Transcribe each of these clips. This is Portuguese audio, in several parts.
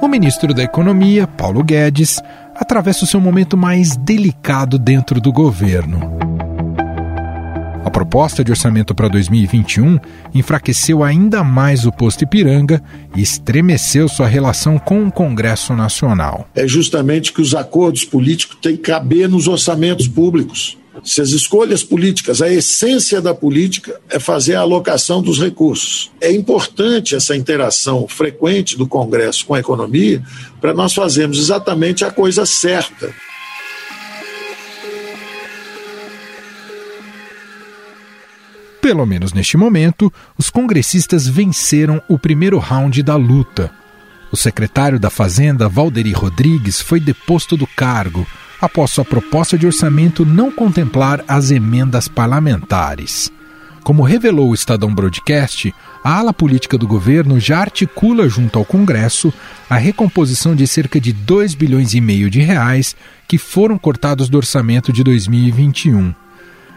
o ministro da Economia, Paulo Guedes, atravessa o seu momento mais delicado dentro do governo. A proposta de orçamento para 2021 enfraqueceu ainda mais o posto Ipiranga e estremeceu sua relação com o Congresso Nacional. É justamente que os acordos políticos têm que caber nos orçamentos públicos. Se as escolhas políticas, a essência da política é fazer a alocação dos recursos. É importante essa interação frequente do Congresso com a economia para nós fazermos exatamente a coisa certa. Pelo menos neste momento, os congressistas venceram o primeiro round da luta. O secretário da Fazenda, Valderi Rodrigues, foi deposto do cargo após sua proposta de orçamento não contemplar as emendas parlamentares. Como revelou o Estadão Broadcast, a ala política do governo já articula junto ao Congresso a recomposição de cerca de 2 bilhões e meio de reais que foram cortados do orçamento de 2021.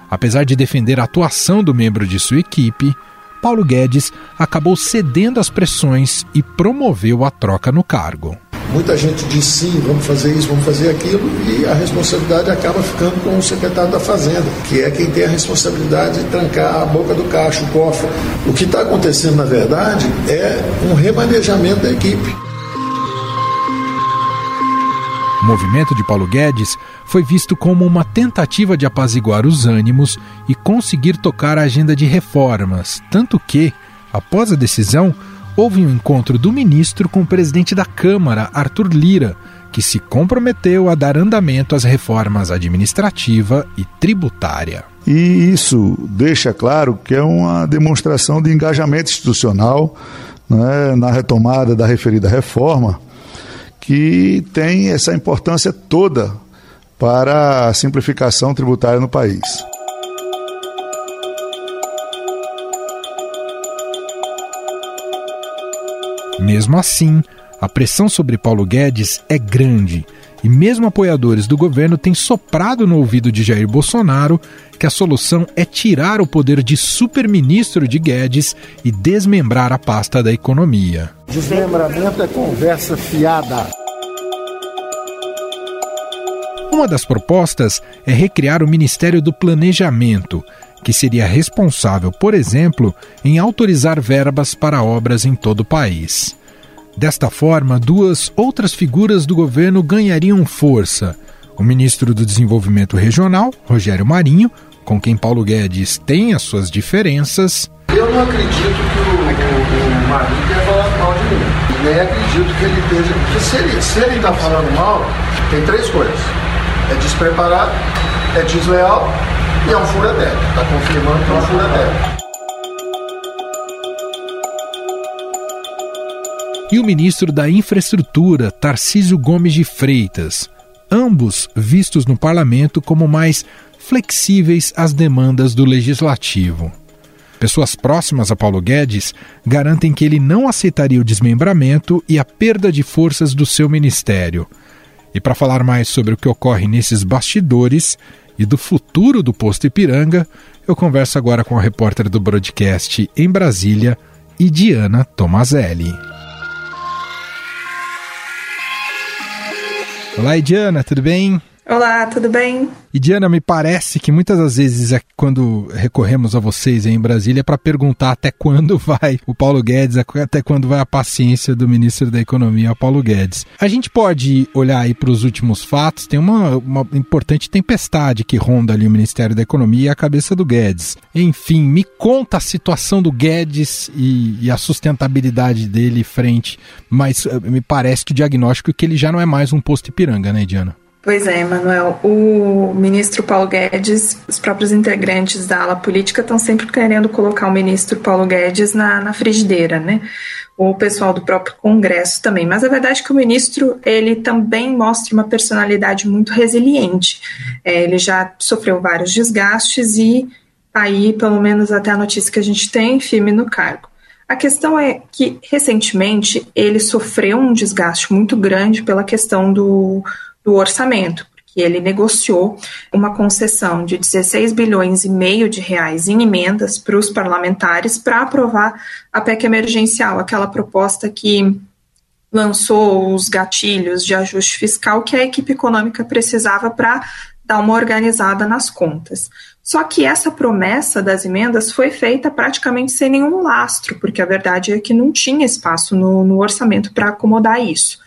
Apesar de defender a atuação do membro de sua equipe, Paulo Guedes acabou cedendo às pressões e promoveu a troca no cargo. Muita gente diz sim, vamos fazer isso, vamos fazer aquilo, e a responsabilidade acaba ficando com o secretário da Fazenda, que é quem tem a responsabilidade de trancar a boca do caixa, o cofre. O que está acontecendo, na verdade, é um remanejamento da equipe. O movimento de Paulo Guedes foi visto como uma tentativa de apaziguar os ânimos e conseguir tocar a agenda de reformas, tanto que, após a decisão, houve um encontro do ministro com o presidente da Câmara, Arthur Lira, que se comprometeu a dar andamento às reformas administrativa e tributária. E isso deixa claro que é uma demonstração de engajamento institucional né, na retomada da referida reforma, que tem essa importância toda para a simplificação tributária no país. Mesmo assim, a pressão sobre Paulo Guedes é grande e mesmo apoiadores do governo têm soprado no ouvido de Jair Bolsonaro que a solução é tirar o poder de superministro de Guedes e desmembrar a pasta da economia. Desmembramento é conversa fiada. Uma das propostas é recriar o Ministério do Planejamento, que seria responsável, por exemplo, em autorizar verbas para obras em todo o país. Desta forma, duas outras figuras do governo ganhariam força: o ministro do Desenvolvimento Regional, Rogério Marinho, com quem Paulo Guedes tem as suas diferenças. Eu não acredito que o, o, o Marinho tenha falado mal de mim. Nem acredito que ele esteja. Porque se ele, se ele está falando mal, tem três coisas: é despreparado, é desleal e é um fura-teto. Está confirmando que é um fura-teto. E o ministro da Infraestrutura, Tarcísio Gomes de Freitas, ambos vistos no parlamento como mais flexíveis às demandas do legislativo. Pessoas próximas a Paulo Guedes garantem que ele não aceitaria o desmembramento e a perda de forças do seu ministério. E para falar mais sobre o que ocorre nesses bastidores, e do futuro do posto Ipiranga, eu converso agora com a repórter do broadcast em Brasília, Idiana Tomazelli. Olá, Idiana, tudo bem? Olá, tudo bem? E Diana, me parece que muitas das vezes é quando recorremos a vocês em Brasília para perguntar até quando vai o Paulo Guedes, até quando vai a paciência do ministro da Economia, Paulo Guedes. A gente pode olhar aí para os últimos fatos, tem uma, uma importante tempestade que ronda ali o Ministério da Economia e a cabeça do Guedes. Enfim, me conta a situação do Guedes e, e a sustentabilidade dele frente, mas eh, me parece que o diagnóstico é que ele já não é mais um posto Ipiranga, né, Diana? Pois é, Manuel. O ministro Paulo Guedes, os próprios integrantes da ala política estão sempre querendo colocar o ministro Paulo Guedes na, na frigideira, né? O pessoal do próprio Congresso também. Mas a verdade é que o ministro ele também mostra uma personalidade muito resiliente. É, ele já sofreu vários desgastes e aí, pelo menos até a notícia que a gente tem, firme no cargo. A questão é que, recentemente, ele sofreu um desgaste muito grande pela questão do do orçamento, porque ele negociou uma concessão de 16 bilhões e meio de reais em emendas para os parlamentares para aprovar a PEC emergencial, aquela proposta que lançou os gatilhos de ajuste fiscal que a equipe econômica precisava para dar uma organizada nas contas. Só que essa promessa das emendas foi feita praticamente sem nenhum lastro, porque a verdade é que não tinha espaço no, no orçamento para acomodar isso.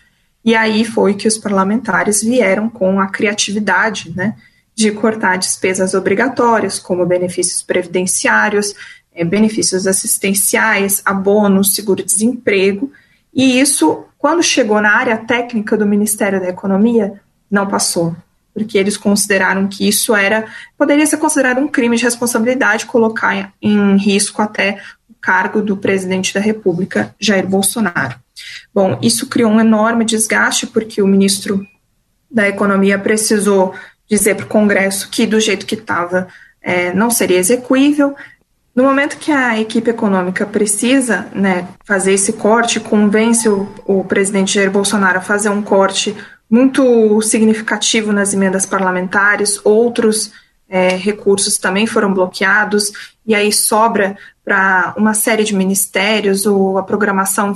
E aí foi que os parlamentares vieram com a criatividade, né, de cortar despesas obrigatórias, como benefícios previdenciários, é, benefícios assistenciais, abonos, seguro-desemprego, e isso, quando chegou na área técnica do Ministério da Economia, não passou, porque eles consideraram que isso era poderia ser considerado um crime de responsabilidade, colocar em risco até o cargo do presidente da República, Jair Bolsonaro. Bom, isso criou um enorme desgaste, porque o ministro da Economia precisou dizer para o Congresso que, do jeito que estava, é, não seria execuível. No momento que a equipe econômica precisa né, fazer esse corte, convence o, o presidente Jair Bolsonaro a fazer um corte muito significativo nas emendas parlamentares, outros é, recursos também foram bloqueados, e aí sobra para uma série de ministérios ou a programação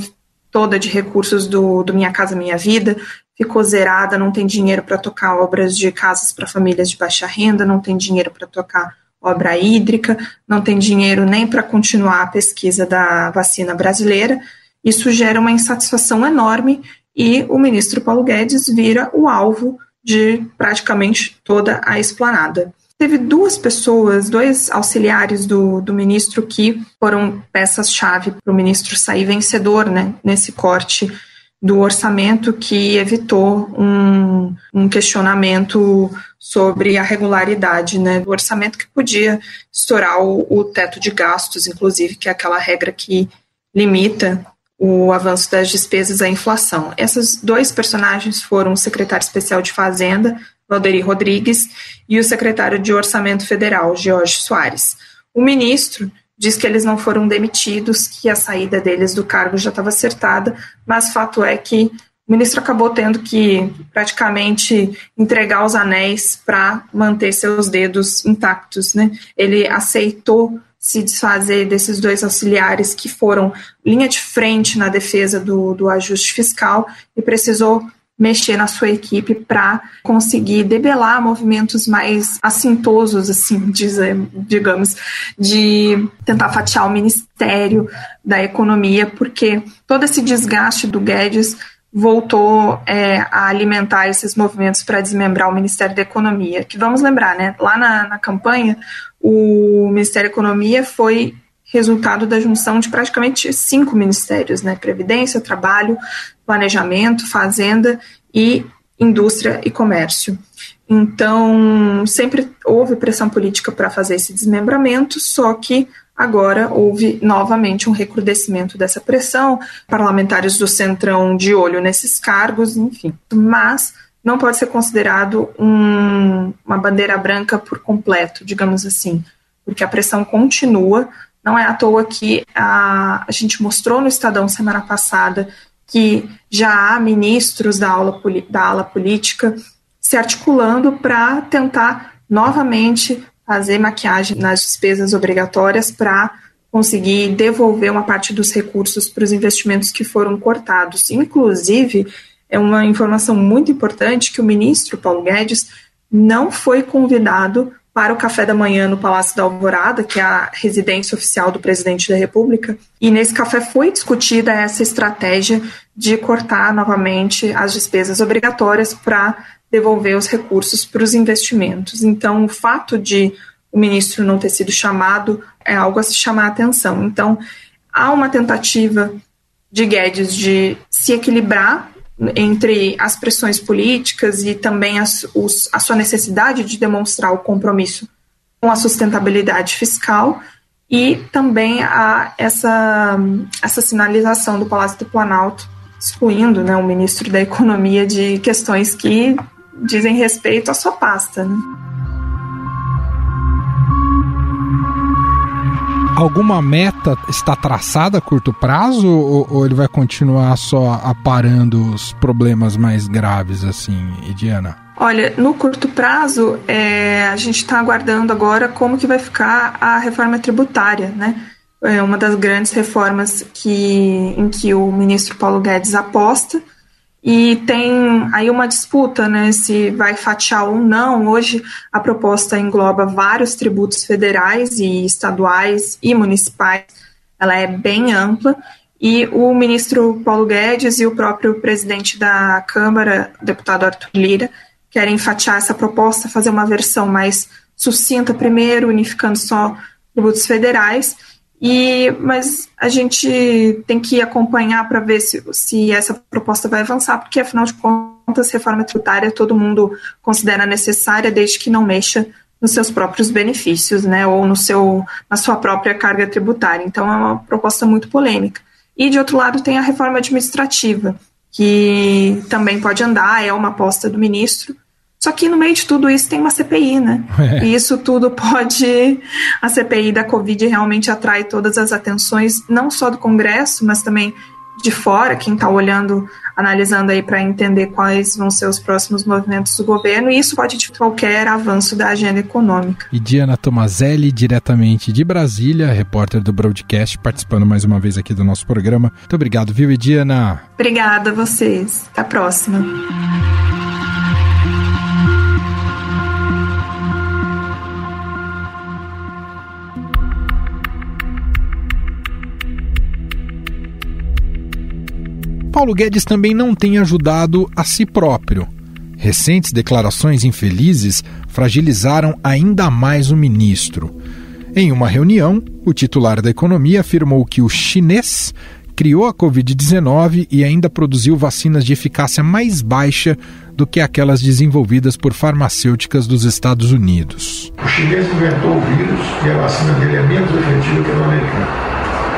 toda de recursos do, do Minha Casa Minha Vida ficou zerada, não tem dinheiro para tocar obras de casas para famílias de baixa renda, não tem dinheiro para tocar obra hídrica, não tem dinheiro nem para continuar a pesquisa da vacina brasileira. Isso gera uma insatisfação enorme e o ministro Paulo Guedes vira o alvo de praticamente toda a esplanada. Teve duas pessoas, dois auxiliares do, do ministro que foram peças-chave para o ministro sair vencedor né, nesse corte do orçamento que evitou um, um questionamento sobre a regularidade né, do orçamento que podia estourar o, o teto de gastos, inclusive, que é aquela regra que limita o avanço das despesas à inflação. Esses dois personagens foram o secretário especial de Fazenda, Valderi Rodrigues, e o secretário de Orçamento Federal, Jorge Soares. O ministro diz que eles não foram demitidos, que a saída deles do cargo já estava acertada, mas fato é que o ministro acabou tendo que praticamente entregar os anéis para manter seus dedos intactos. Né? Ele aceitou se desfazer desses dois auxiliares que foram linha de frente na defesa do, do ajuste fiscal e precisou mexer na sua equipe para conseguir debelar movimentos mais assintosos, assim, dizer, digamos, de tentar fatiar o Ministério da Economia, porque todo esse desgaste do Guedes voltou é, a alimentar esses movimentos para desmembrar o Ministério da Economia. Que vamos lembrar, né? Lá na, na campanha, o Ministério da Economia foi resultado da junção de praticamente cinco ministérios, né? Previdência, Trabalho, Planejamento, Fazenda e Indústria e Comércio. Então, sempre houve pressão política para fazer esse desmembramento, só que agora houve novamente um recrudescimento dessa pressão, parlamentares do Centrão de olho nesses cargos, enfim. Mas não pode ser considerado um, uma bandeira branca por completo, digamos assim, porque a pressão continua, não é à toa que a, a gente mostrou no Estadão semana passada que já há ministros da, aula, da ala política se articulando para tentar novamente fazer maquiagem nas despesas obrigatórias para conseguir devolver uma parte dos recursos para os investimentos que foram cortados. Inclusive, é uma informação muito importante que o ministro Paulo Guedes não foi convidado para o café da manhã no Palácio da Alvorada, que é a residência oficial do presidente da República. E nesse café foi discutida essa estratégia de cortar novamente as despesas obrigatórias para devolver os recursos para os investimentos. Então, o fato de o ministro não ter sido chamado é algo a se chamar a atenção. Então, há uma tentativa de Guedes de se equilibrar entre as pressões políticas e também as, os, a sua necessidade de demonstrar o compromisso com a sustentabilidade fiscal e também a, essa, essa sinalização do Palácio do Planalto excluindo né, o ministro da Economia de questões que dizem respeito à sua pasta. Né? Alguma meta está traçada a curto prazo ou, ou ele vai continuar só aparando os problemas mais graves assim, Ediana? Olha, no curto prazo, é, a gente está aguardando agora como que vai ficar a reforma tributária, né? é uma das grandes reformas que, em que o ministro Paulo Guedes aposta. E tem aí uma disputa, né, se vai fatiar ou não. Hoje a proposta engloba vários tributos federais e estaduais e municipais. Ela é bem ampla e o ministro Paulo Guedes e o próprio presidente da Câmara, deputado Arthur Lira, querem fatiar essa proposta, fazer uma versão mais sucinta primeiro, unificando só tributos federais. E, mas a gente tem que acompanhar para ver se, se essa proposta vai avançar, porque afinal de contas, reforma tributária todo mundo considera necessária desde que não mexa nos seus próprios benefícios, né, ou no seu, na sua própria carga tributária. Então é uma proposta muito polêmica. E de outro lado tem a reforma administrativa, que também pode andar, é uma aposta do ministro, só que no meio de tudo isso tem uma CPI, né? É. E isso tudo pode. A CPI da Covid realmente atrai todas as atenções, não só do Congresso, mas também de fora, quem está olhando, analisando aí para entender quais vão ser os próximos movimentos do governo, e isso pode de qualquer avanço da agenda econômica. E Diana Tomazelli, diretamente de Brasília, repórter do Broadcast, participando mais uma vez aqui do nosso programa. Muito obrigado, viu, e Diana? Obrigada a vocês. Até a próxima. Paulo Guedes também não tem ajudado a si próprio. Recentes declarações infelizes fragilizaram ainda mais o ministro. Em uma reunião, o titular da economia afirmou que o chinês criou a Covid-19 e ainda produziu vacinas de eficácia mais baixa do que aquelas desenvolvidas por farmacêuticas dos Estados Unidos. O chinês inventou o vírus e a vacina dele é menos efetiva que a do americano.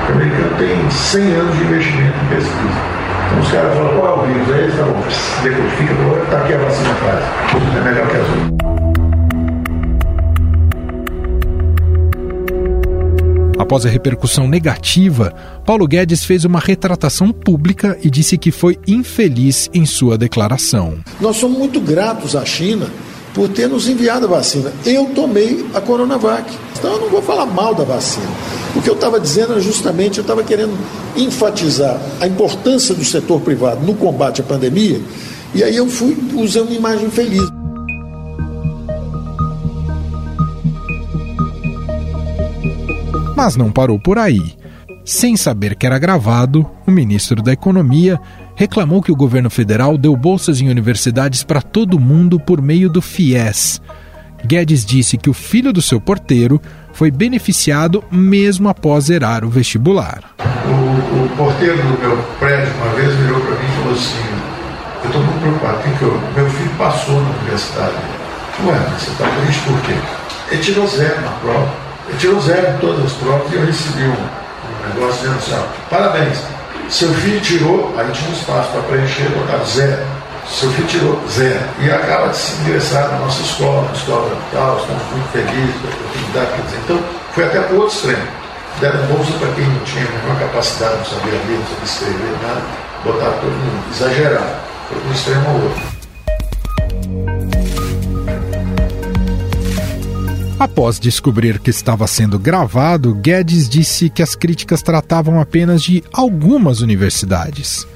O americano tem 100 anos de investimento em pesquisa. Então os caras falam, qual é o vírus? Aí eles falam, decodifica, tá aqui a vacina faz. É melhor que as outras. Após a repercussão negativa, Paulo Guedes fez uma retratação pública e disse que foi infeliz em sua declaração. Nós somos muito gratos à China por ter nos enviado a vacina. Eu tomei a Coronavac. Então eu não vou falar mal da vacina. O que eu estava dizendo era justamente, eu estava querendo enfatizar a importância do setor privado no combate à pandemia, e aí eu fui usando uma imagem feliz. Mas não parou por aí. Sem saber que era gravado, o ministro da Economia reclamou que o governo federal deu bolsas em universidades para todo mundo por meio do FIES. Guedes disse que o filho do seu porteiro foi beneficiado mesmo após zerar o vestibular. O, o porteiro do meu prédio uma vez virou para mim e falou assim: Eu estou muito preocupado, que eu, meu filho passou na universidade. Ué, você está triste por quê? Ele tirou zero na prova. Ele tirou zero em todas as provas e eu recebi um negócio dizendo assim: ó, parabéns, seu filho tirou, aí tinha um espaço para preencher, botar zero. Seu filho tirou zero. E acaba de se ingressar na nossa escola, na escola tal, estamos muito felizes pela oportunidade dizer. Então, foi até para o outro extremo. Deram bolsa para quem não tinha a menor capacidade, não sabia ler, não sabia escrever, nada. Botaram todo mundo, exageraram. Foi de um extremo ao outro. Após descobrir que estava sendo gravado, Guedes disse que as críticas tratavam apenas de algumas universidades.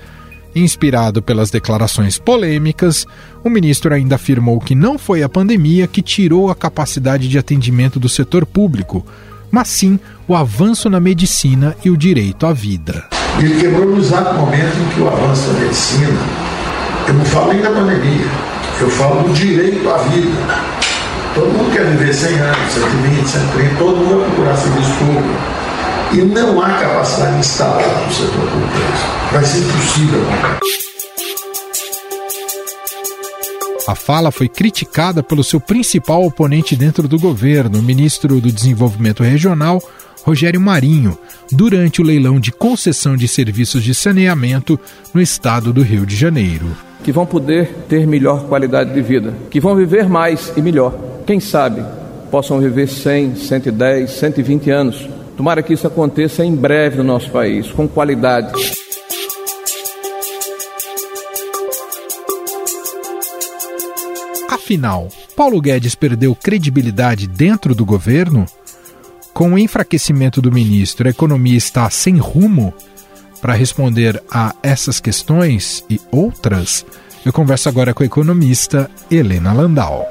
Inspirado pelas declarações polêmicas, o ministro ainda afirmou que não foi a pandemia que tirou a capacidade de atendimento do setor público, mas sim o avanço na medicina e o direito à vida. Ele quebrou no exato momento em que o avanço da medicina, eu não falo nem da pandemia, eu falo do direito à vida Todo mundo quer viver 100 anos, 120, 130, todo mundo vai procurar serviço público. E não há capacidade instalada no setor público. Vai ser impossível. A fala foi criticada pelo seu principal oponente dentro do governo, o ministro do Desenvolvimento Regional, Rogério Marinho, durante o leilão de concessão de serviços de saneamento no estado do Rio de Janeiro. Que vão poder ter melhor qualidade de vida, que vão viver mais e melhor quem sabe, possam viver 100, 110, 120 anos. Tomara que isso aconteça em breve no nosso país, com qualidade. Afinal, Paulo Guedes perdeu credibilidade dentro do governo? Com o enfraquecimento do ministro, a economia está sem rumo? Para responder a essas questões e outras, eu converso agora com a economista Helena Landau.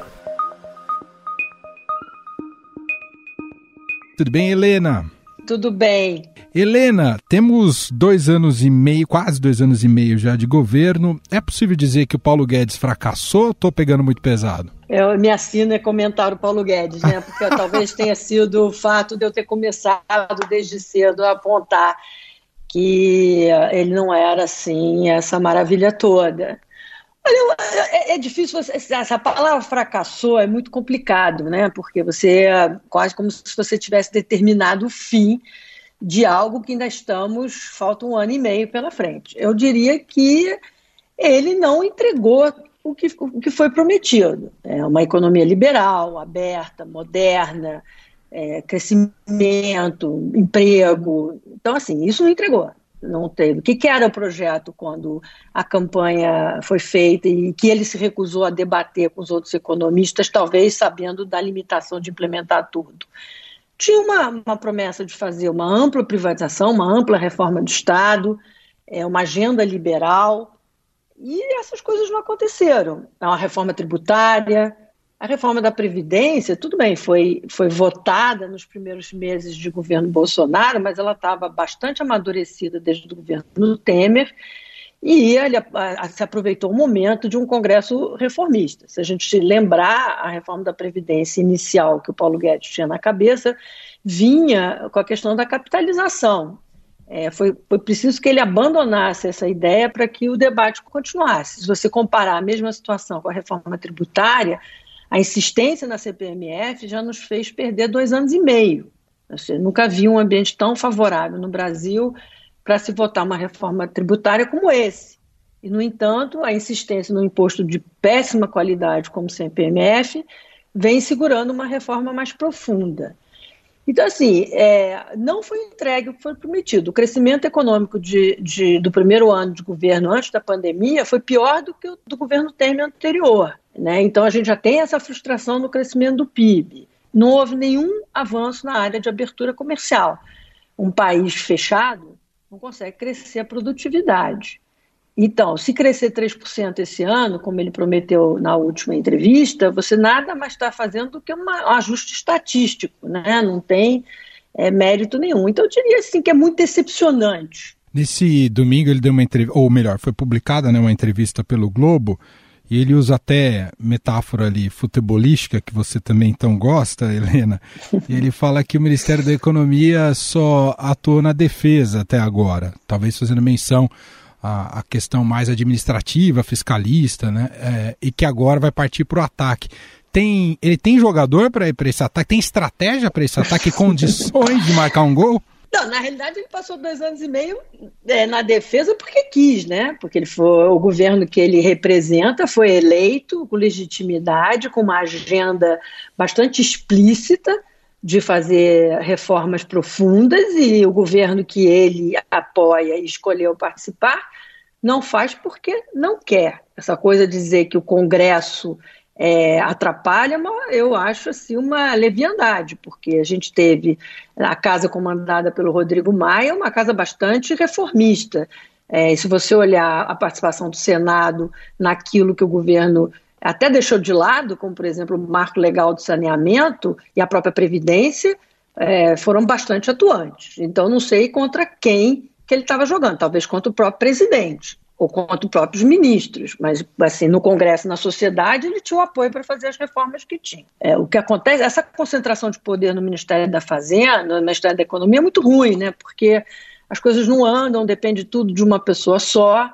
Tudo bem, Helena? Tudo bem. Helena, temos dois anos e meio, quase dois anos e meio já de governo. É possível dizer que o Paulo Guedes fracassou? Estou pegando muito pesado. Eu me assino é comentar o Paulo Guedes, né? Porque talvez tenha sido o fato de eu ter começado desde cedo a apontar que ele não era assim essa maravilha toda. Olha, é, é difícil, você, essa palavra fracassou é muito complicado, né? Porque você quase como se você tivesse determinado o fim de algo que ainda estamos, falta um ano e meio pela frente. Eu diria que ele não entregou o que, o que foi prometido. É uma economia liberal, aberta, moderna, é, crescimento, emprego. Então, assim, isso não entregou. Não teve. O que, que era o projeto quando a campanha foi feita e que ele se recusou a debater com os outros economistas, talvez sabendo da limitação de implementar tudo? tinha uma, uma promessa de fazer uma ampla privatização, uma ampla reforma do Estado, é, uma agenda liberal, e essas coisas não aconteceram. É uma reforma tributária, a reforma da Previdência, tudo bem, foi, foi votada nos primeiros meses de governo Bolsonaro, mas ela estava bastante amadurecida desde o governo Temer, e ele a, a, se aproveitou o momento de um Congresso reformista. Se a gente lembrar, a reforma da Previdência inicial que o Paulo Guedes tinha na cabeça vinha com a questão da capitalização. É, foi, foi preciso que ele abandonasse essa ideia para que o debate continuasse. Se você comparar a mesma situação com a reforma tributária, a insistência na CPMF já nos fez perder dois anos e meio. Você nunca vi um ambiente tão favorável no Brasil para se votar uma reforma tributária como esse. E, no entanto, a insistência no imposto de péssima qualidade, como o CPMF, vem segurando uma reforma mais profunda. Então, assim, é, não foi entregue o que foi prometido. O crescimento econômico de, de, do primeiro ano de governo antes da pandemia foi pior do que o do governo Temer anterior. Né? Então, a gente já tem essa frustração no crescimento do PIB. Não houve nenhum avanço na área de abertura comercial. Um país fechado não consegue crescer a produtividade. Então, se crescer 3% esse ano, como ele prometeu na última entrevista, você nada mais está fazendo do que uma, um ajuste estatístico, né? não tem é, mérito nenhum. Então, eu diria assim que é muito decepcionante. Nesse domingo ele deu uma entrevista, ou melhor, foi publicada né, uma entrevista pelo Globo, e ele usa até metáfora ali futebolística, que você também então gosta, Helena. E ele fala que o Ministério da Economia só atuou na defesa até agora, talvez fazendo menção à, à questão mais administrativa, fiscalista, né? É, e que agora vai partir para o ataque. Tem, ele tem jogador para esse ataque? Tem estratégia para esse ataque? Condições de marcar um gol? Não, na realidade ele passou dois anos e meio é, na defesa porque quis, né? Porque ele foi o governo que ele representa foi eleito com legitimidade, com uma agenda bastante explícita de fazer reformas profundas e o governo que ele apoia e escolheu participar não faz porque não quer. Essa coisa de dizer que o Congresso é, atrapalha, eu acho assim uma leviandade, porque a gente teve a casa comandada pelo Rodrigo Maia, uma casa bastante reformista. É, se você olhar a participação do Senado naquilo que o governo até deixou de lado, como por exemplo o marco legal do saneamento e a própria Previdência, é, foram bastante atuantes. Então não sei contra quem que ele estava jogando, talvez contra o próprio presidente ou contra os próprios ministros, mas assim no Congresso, na sociedade, ele tinha o apoio para fazer as reformas que tinha. É, o que acontece, essa concentração de poder no Ministério da Fazenda, no Ministério da Economia é muito ruim, né? Porque as coisas não andam, depende tudo de uma pessoa só.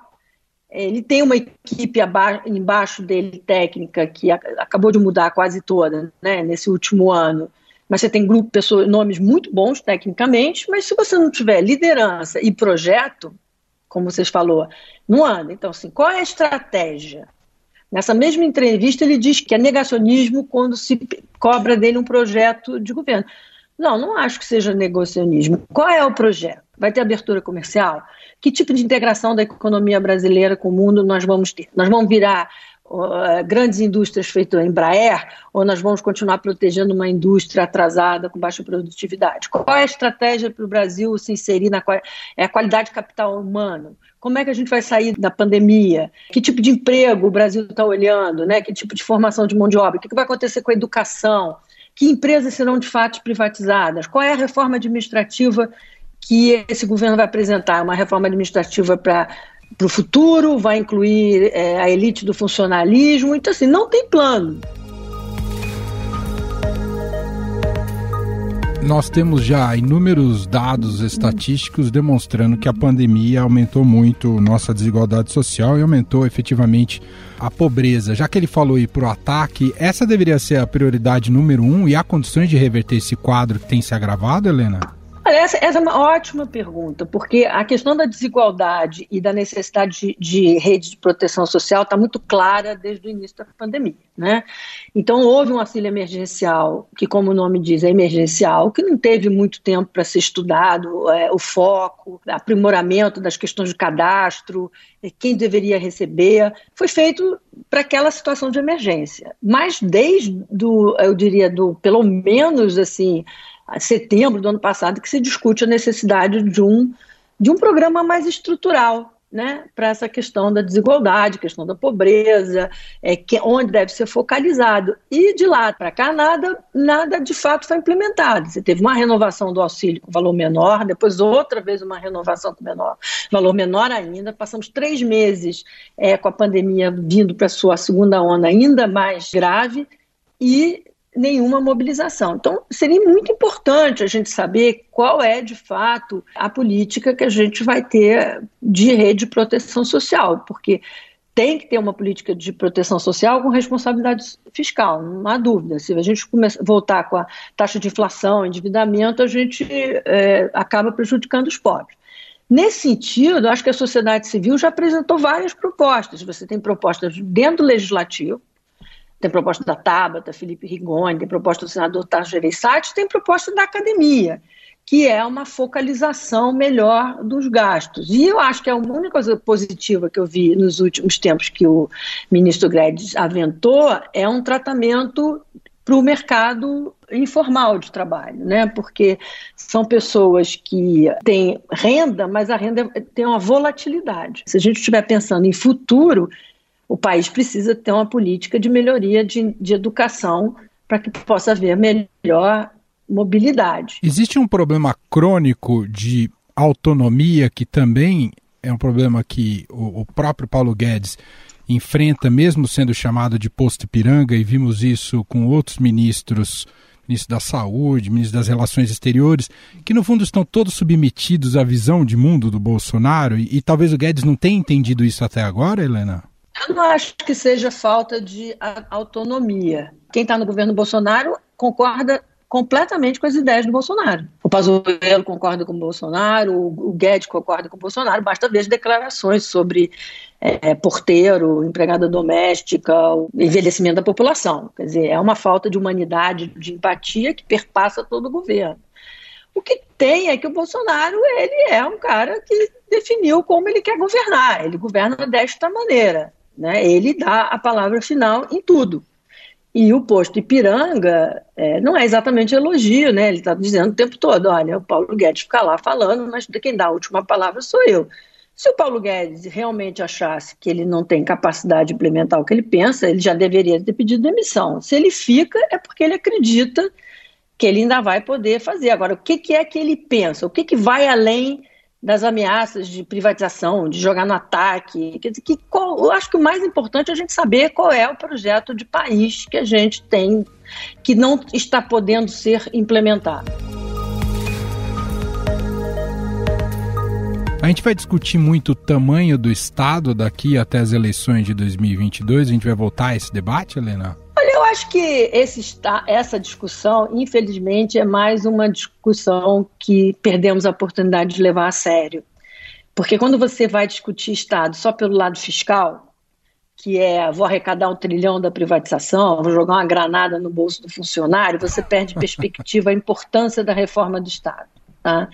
Ele tem uma equipe embaixo dele técnica que acabou de mudar quase toda, né? Nesse último ano. Mas você tem grupo, pessoas, nomes muito bons tecnicamente, mas se você não tiver liderança e projeto, como vocês falou, não anda. Então, assim, qual é a estratégia? Nessa mesma entrevista, ele diz que é negacionismo quando se cobra dele um projeto de governo. Não, não acho que seja negacionismo. Qual é o projeto? Vai ter abertura comercial? Que tipo de integração da economia brasileira com o mundo nós vamos ter? Nós vamos virar grandes indústrias feitas em Embraer, ou nós vamos continuar protegendo uma indústria atrasada com baixa produtividade? Qual é a estratégia para o Brasil se inserir na é qualidade de capital humano? Como é que a gente vai sair da pandemia? Que tipo de emprego o Brasil está olhando? Né? Que tipo de formação de mão de obra? O que vai acontecer com a educação? Que empresas serão de fato privatizadas? Qual é a reforma administrativa que esse governo vai apresentar? Uma reforma administrativa para o futuro, vai incluir é, a elite do funcionalismo. Então, assim, não tem plano. Nós temos já inúmeros dados estatísticos demonstrando que a pandemia aumentou muito nossa desigualdade social e aumentou efetivamente a pobreza. Já que ele falou aí para o ataque, essa deveria ser a prioridade número um e há condições de reverter esse quadro que tem se agravado, Helena? Essa, essa, é uma ótima pergunta, porque a questão da desigualdade e da necessidade de, de rede de proteção social está muito clara desde o início da pandemia. Né? Então, houve um auxílio emergencial, que, como o nome diz, é emergencial, que não teve muito tempo para ser estudado, é, o foco, aprimoramento das questões de cadastro, é, quem deveria receber, foi feito para aquela situação de emergência. Mas desde, do, eu diria, do pelo menos assim setembro do ano passado que se discute a necessidade de um, de um programa mais estrutural né, para essa questão da desigualdade, questão da pobreza, é, que, onde deve ser focalizado. E de lá para cá, nada, nada de fato foi implementado. Você teve uma renovação do auxílio com valor menor, depois outra vez uma renovação com menor, valor menor ainda. Passamos três meses é, com a pandemia vindo para sua segunda onda ainda mais grave e nenhuma mobilização. Então, seria muito importante a gente saber qual é, de fato, a política que a gente vai ter de rede de proteção social, porque tem que ter uma política de proteção social com responsabilidade fiscal, não há dúvida. Se a gente começar, voltar com a taxa de inflação, endividamento, a gente é, acaba prejudicando os pobres. Nesse sentido, acho que a sociedade civil já apresentou várias propostas. Você tem propostas dentro do legislativo, tem proposta da Tabata, Felipe Rigoni, tem proposta do senador Tarso Gereissati, tem proposta da academia, que é uma focalização melhor dos gastos. E eu acho que a única coisa positiva que eu vi nos últimos tempos que o ministro Guedes aventou é um tratamento para o mercado informal de trabalho, né? Porque são pessoas que têm renda, mas a renda tem uma volatilidade. Se a gente estiver pensando em futuro, o país precisa ter uma política de melhoria de, de educação para que possa haver melhor mobilidade. Existe um problema crônico de autonomia que também é um problema que o, o próprio Paulo Guedes enfrenta, mesmo sendo chamado de posto Ipiranga, e vimos isso com outros ministros, ministro da Saúde, ministro das Relações Exteriores, que no fundo estão todos submetidos à visão de mundo do Bolsonaro, e, e talvez o Guedes não tenha entendido isso até agora, Helena? Eu não acho que seja falta de autonomia. Quem está no governo Bolsonaro concorda completamente com as ideias do Bolsonaro. O Pazuello concorda com o Bolsonaro, o Guedes concorda com o Bolsonaro, basta ver as declarações sobre é, porteiro, empregada doméstica, o envelhecimento da população. Quer dizer, é uma falta de humanidade, de empatia que perpassa todo o governo. O que tem é que o Bolsonaro ele é um cara que definiu como ele quer governar. Ele governa desta maneira. Né? Ele dá a palavra final em tudo. E o posto Ipiranga é, não é exatamente elogio, né? Ele está dizendo o tempo todo: olha, o Paulo Guedes fica lá falando, mas quem dá a última palavra sou eu. Se o Paulo Guedes realmente achasse que ele não tem capacidade de implementar o que ele pensa, ele já deveria ter pedido demissão. Se ele fica, é porque ele acredita que ele ainda vai poder fazer. Agora, o que, que é que ele pensa? O que, que vai além das ameaças de privatização, de jogar no ataque. Quer dizer, que qual, eu acho que o mais importante é a gente saber qual é o projeto de país que a gente tem, que não está podendo ser implementado. A gente vai discutir muito o tamanho do Estado daqui até as eleições de 2022. A gente vai voltar a esse debate, Helena? Eu acho que esse, essa discussão, infelizmente, é mais uma discussão que perdemos a oportunidade de levar a sério. Porque quando você vai discutir Estado só pelo lado fiscal, que é vou arrecadar um trilhão da privatização, vou jogar uma granada no bolso do funcionário, você perde perspectiva a importância da reforma do Estado. Tá?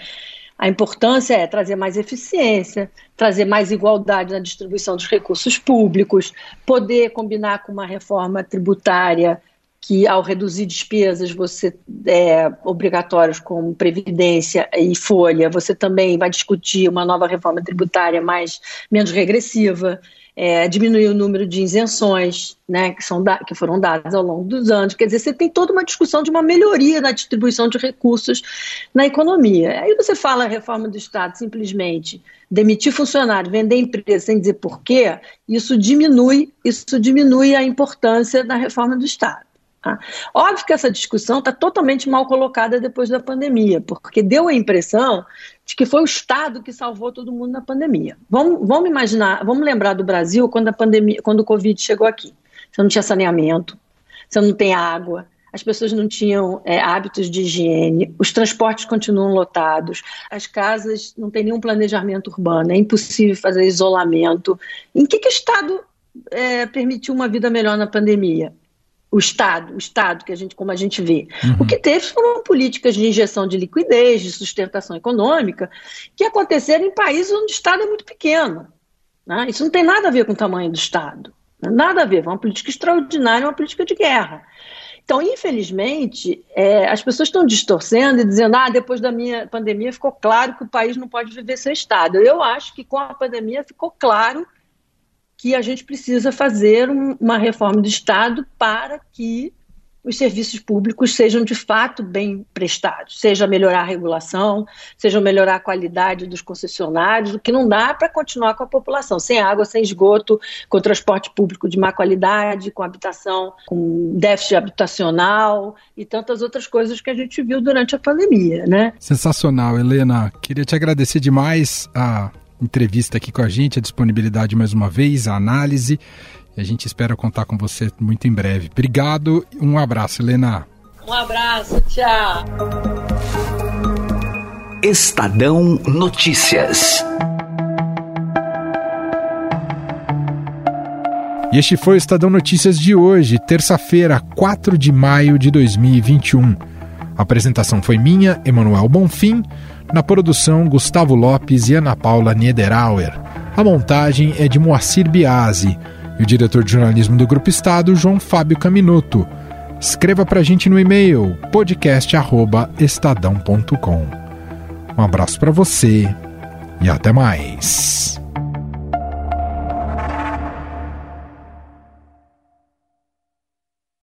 A importância é trazer mais eficiência, trazer mais igualdade na distribuição dos recursos públicos, poder combinar com uma reforma tributária que ao reduzir despesas você é, obrigatórias como previdência e folha, você também vai discutir uma nova reforma tributária mais menos regressiva, é, diminuir o número de isenções né, que, são que foram dadas ao longo dos anos. Quer dizer, você tem toda uma discussão de uma melhoria na distribuição de recursos na economia. Aí você fala reforma do Estado simplesmente demitir funcionário, vender empresa sem dizer porquê, isso diminui, isso diminui a importância da reforma do Estado. Tá? Óbvio que essa discussão está totalmente mal colocada depois da pandemia, porque deu a impressão de que foi o Estado que salvou todo mundo na pandemia. Vamos, vamos imaginar, vamos lembrar do Brasil quando a pandemia, quando o Covid chegou aqui. Você não tinha saneamento, você não tem água, as pessoas não tinham é, hábitos de higiene, os transportes continuam lotados, as casas não têm nenhum planejamento urbano, é impossível fazer isolamento. Em que, que o Estado é, permitiu uma vida melhor na pandemia? O Estado, o Estado que a gente, como a gente vê. Uhum. O que teve foram políticas de injeção de liquidez, de sustentação econômica, que aconteceram em países onde o Estado é muito pequeno. Né? Isso não tem nada a ver com o tamanho do Estado. Né? Nada a ver. É uma política extraordinária, uma política de guerra. Então, infelizmente, é, as pessoas estão distorcendo e dizendo: ah, depois da minha pandemia ficou claro que o país não pode viver sem Estado. Eu acho que com a pandemia ficou claro que a gente precisa fazer uma reforma do Estado para que os serviços públicos sejam de fato bem prestados, seja melhorar a regulação, seja melhorar a qualidade dos concessionários, o que não dá para continuar com a população, sem água, sem esgoto, com transporte público de má qualidade, com habitação, com déficit habitacional e tantas outras coisas que a gente viu durante a pandemia, né? Sensacional, Helena. Queria te agradecer demais a entrevista aqui com a gente, a disponibilidade mais uma vez, a análise. E a gente espera contar com você muito em breve. Obrigado, um abraço, Helena. Um abraço, tchau. Estadão Notícias. E este foi o Estadão Notícias de hoje, terça-feira, 4 de maio de 2021. A apresentação foi minha, Emanuel Bonfim. Na produção, Gustavo Lopes e Ana Paula Niederauer. A montagem é de Moacir Biasi. E o diretor de jornalismo do Grupo Estado, João Fábio Caminuto. Escreva para a gente no e-mail podcast@estadão.com. Um abraço para você e até mais.